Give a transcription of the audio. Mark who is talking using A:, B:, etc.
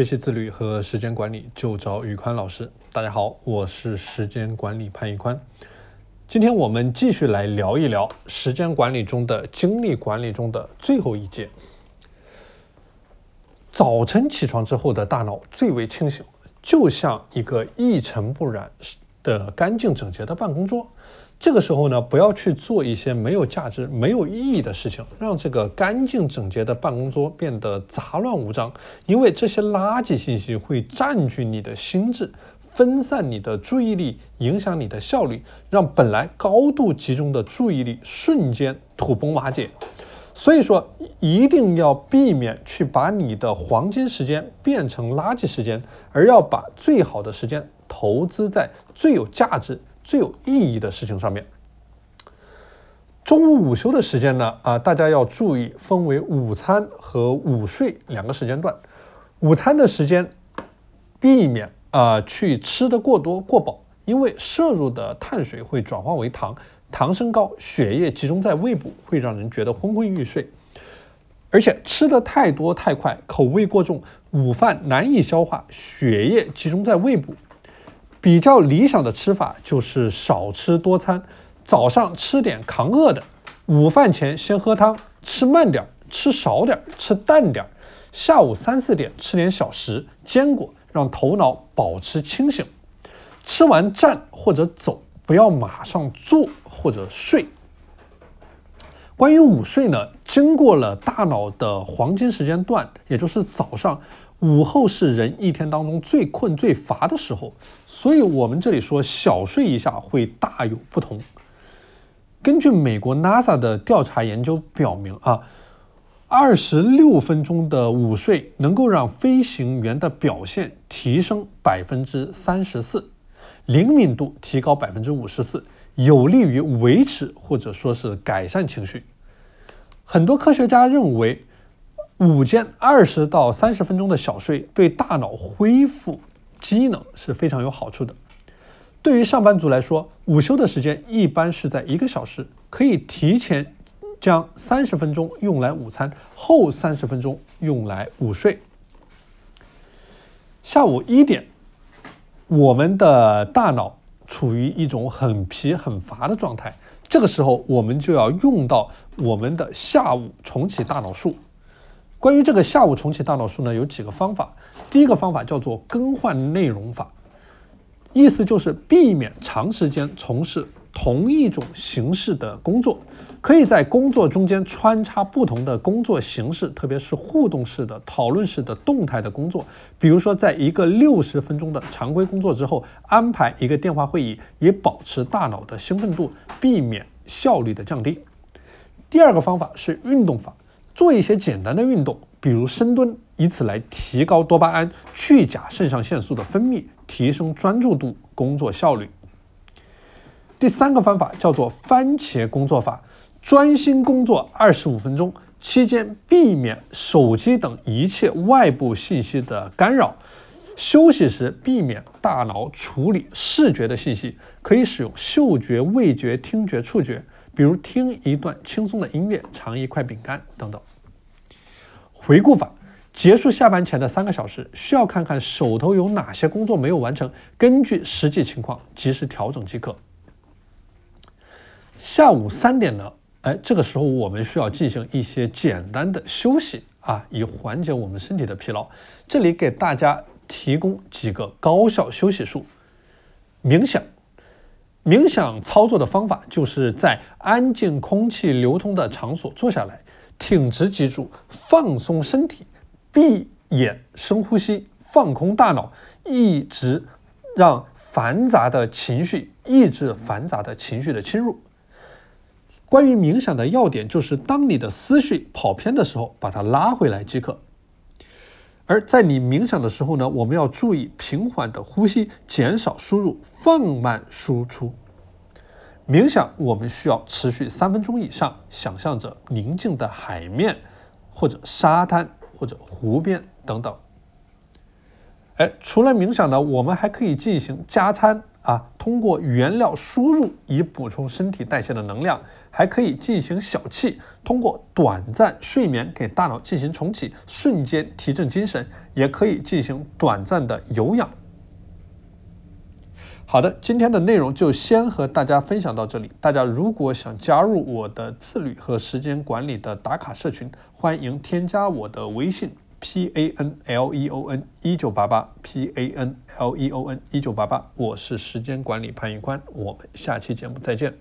A: 学习自律和时间管理就找宇宽老师。大家好，我是时间管理潘宇宽。今天我们继续来聊一聊时间管理中的精力管理中的最后一节。早晨起床之后的大脑最为清醒，就像一个一尘不染的干净整洁的办公桌。这个时候呢，不要去做一些没有价值、没有意义的事情，让这个干净整洁的办公桌变得杂乱无章。因为这些垃圾信息会占据你的心智，分散你的注意力，影响你的效率，让本来高度集中的注意力瞬间土崩瓦解。所以说，一定要避免去把你的黄金时间变成垃圾时间，而要把最好的时间投资在最有价值。最有意义的事情上面。中午午休的时间呢？啊，大家要注意，分为午餐和午睡两个时间段。午餐的时间，避免啊去吃的过多过饱，因为摄入的碳水会转化为糖，糖升高，血液集中在胃部，会让人觉得昏昏欲睡。而且吃的太多太快，口味过重，午饭难以消化，血液集中在胃部。比较理想的吃法就是少吃多餐，早上吃点扛饿的，午饭前先喝汤，吃慢点，吃少点，吃淡点，下午三四点吃点小食、坚果，让头脑保持清醒。吃完站或者走，不要马上坐或者睡。关于午睡呢，经过了大脑的黄金时间段，也就是早上。午后是人一天当中最困最乏的时候，所以我们这里说小睡一下会大有不同。根据美国 NASA 的调查研究表明啊，二十六分钟的午睡能够让飞行员的表现提升百分之三十四，灵敏度提高百分之五十四，有利于维持或者说是改善情绪。很多科学家认为。午间二十到三十分钟的小睡对大脑恢复机能是非常有好处的。对于上班族来说，午休的时间一般是在一个小时，可以提前将三十分钟用来午餐，后三十分钟用来午睡。下午一点，我们的大脑处于一种很疲很乏的状态，这个时候我们就要用到我们的下午重启大脑术。关于这个下午重启大脑术呢，有几个方法。第一个方法叫做更换内容法，意思就是避免长时间从事同一种形式的工作，可以在工作中间穿插不同的工作形式，特别是互动式的、讨论式的、动态的工作。比如说，在一个六十分钟的常规工作之后，安排一个电话会议，以保持大脑的兴奋度，避免效率的降低。第二个方法是运动法。做一些简单的运动，比如深蹲，以此来提高多巴胺、去甲肾上腺素的分泌，提升专注度、工作效率。第三个方法叫做番茄工作法，专心工作二十五分钟，期间避免手机等一切外部信息的干扰，休息时避免大脑处理视觉的信息，可以使用嗅觉、味觉、听觉、触觉。比如听一段轻松的音乐，尝一块饼干等等。回顾法，结束下班前的三个小时，需要看看手头有哪些工作没有完成，根据实际情况及时调整即可。下午三点呢，哎，这个时候我们需要进行一些简单的休息啊，以缓解我们身体的疲劳。这里给大家提供几个高效休息术：冥想。冥想操作的方法就是在安静、空气流通的场所坐下来，挺直脊柱，放松身体，闭眼深呼吸，放空大脑，一直让繁杂的情绪抑制繁杂的情绪的侵入。关于冥想的要点就是，当你的思绪跑偏的时候，把它拉回来即可。而在你冥想的时候呢，我们要注意平缓的呼吸，减少输入，放慢输出。冥想我们需要持续三分钟以上，想象着宁静的海面，或者沙滩，或者湖边等等。哎，除了冥想呢，我们还可以进行加餐啊。啊，通过原料输入以补充身体代谢的能量，还可以进行小憩，通过短暂睡眠给大脑进行重启，瞬间提振精神，也可以进行短暂的有氧。好的，今天的内容就先和大家分享到这里。大家如果想加入我的自律和时间管理的打卡社群，欢迎添加我的微信 p a n l e o n 一九八八 p a n l e o n 一九八八，我是时间管理潘玉宽，我们下期节目再见。